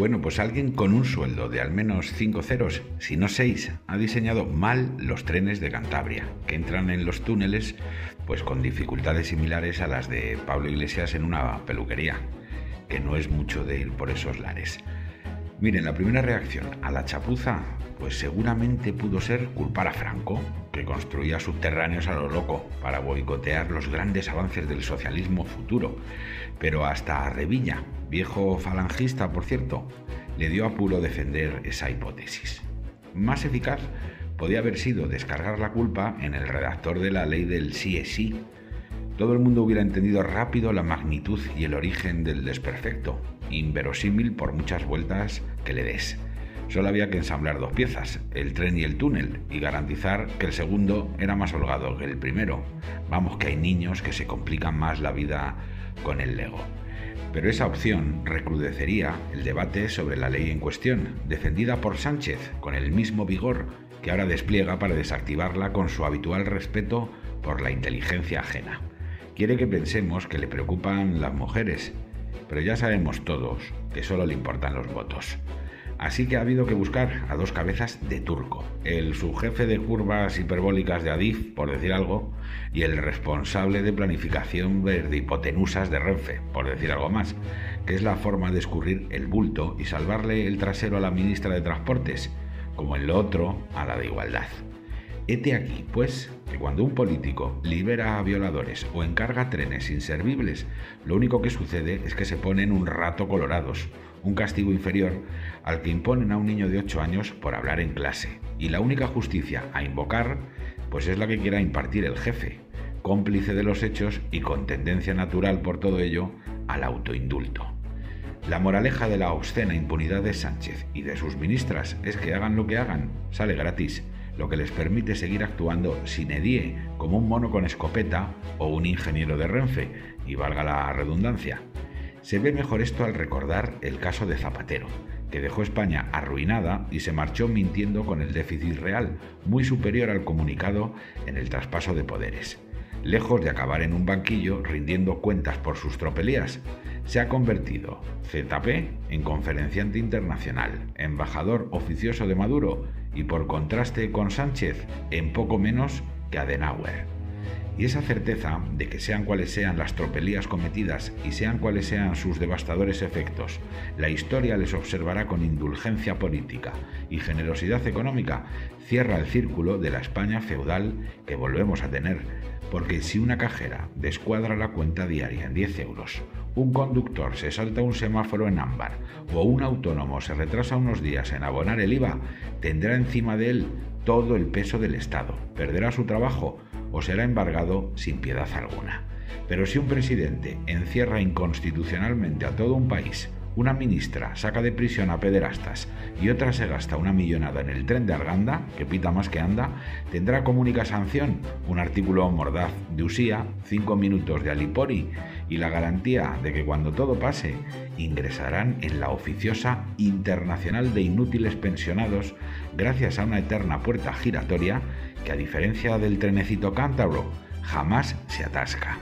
Bueno, pues alguien con un sueldo de al menos 5 ceros, si no 6, ha diseñado mal los trenes de Cantabria, que entran en los túneles pues con dificultades similares a las de Pablo Iglesias en una peluquería, que no es mucho de ir por esos lares. Miren, la primera reacción a la chapuza, pues seguramente pudo ser culpar a Franco, que construía subterráneos a lo loco para boicotear los grandes avances del socialismo futuro. Pero hasta Revilla, viejo falangista por cierto, le dio apuro defender esa hipótesis. Más eficaz podía haber sido descargar la culpa en el redactor de la ley del sí es sí. Todo el mundo hubiera entendido rápido la magnitud y el origen del desperfecto, inverosímil por muchas vueltas que le des. Solo había que ensamblar dos piezas, el tren y el túnel, y garantizar que el segundo era más holgado que el primero. Vamos, que hay niños que se complican más la vida con el Lego. Pero esa opción recrudecería el debate sobre la ley en cuestión, defendida por Sánchez con el mismo vigor que ahora despliega para desactivarla con su habitual respeto por la inteligencia ajena. Quiere que pensemos que le preocupan las mujeres, pero ya sabemos todos que solo le importan los votos. Así que ha habido que buscar a dos cabezas de turco, el subjefe de curvas hiperbólicas de Adif, por decir algo, y el responsable de planificación de hipotenusas de Renfe, por decir algo más, que es la forma de escurrir el bulto y salvarle el trasero a la ministra de Transportes, como en lo otro a la de Igualdad. Hete aquí, pues, que cuando un político libera a violadores o encarga trenes inservibles, lo único que sucede es que se ponen un rato colorados, un castigo inferior al que imponen a un niño de 8 años por hablar en clase. Y la única justicia a invocar, pues es la que quiera impartir el jefe, cómplice de los hechos y con tendencia natural por todo ello al autoindulto. La moraleja de la obscena impunidad de Sánchez y de sus ministras es que hagan lo que hagan, sale gratis lo que les permite seguir actuando sin edie como un mono con escopeta o un ingeniero de Renfe, y valga la redundancia. Se ve mejor esto al recordar el caso de Zapatero, que dejó España arruinada y se marchó mintiendo con el déficit real, muy superior al comunicado en el traspaso de poderes. Lejos de acabar en un banquillo rindiendo cuentas por sus tropelías, se ha convertido ZP en conferenciante internacional, embajador oficioso de Maduro y por contraste con Sánchez en poco menos que Adenauer. Y esa certeza de que sean cuales sean las tropelías cometidas y sean cuales sean sus devastadores efectos, la historia les observará con indulgencia política y generosidad económica, cierra el círculo de la España feudal que volvemos a tener, porque si una cajera descuadra la cuenta diaria en 10 euros, un conductor se salta un semáforo en ámbar o un autónomo se retrasa unos días en abonar el IVA, tendrá encima de él todo el peso del Estado, perderá su trabajo o será embargado sin piedad alguna. Pero si un presidente encierra inconstitucionalmente a todo un país, una ministra saca de prisión a pederastas y otra se gasta una millonada en el tren de Arganda, que pita más que anda, tendrá como única sanción un artículo mordaz de Usía, cinco minutos de Alipori y la garantía de que cuando todo pase ingresarán en la oficiosa Internacional de Inútiles Pensionados gracias a una eterna puerta giratoria que a diferencia del trenecito cántabro jamás se atasca.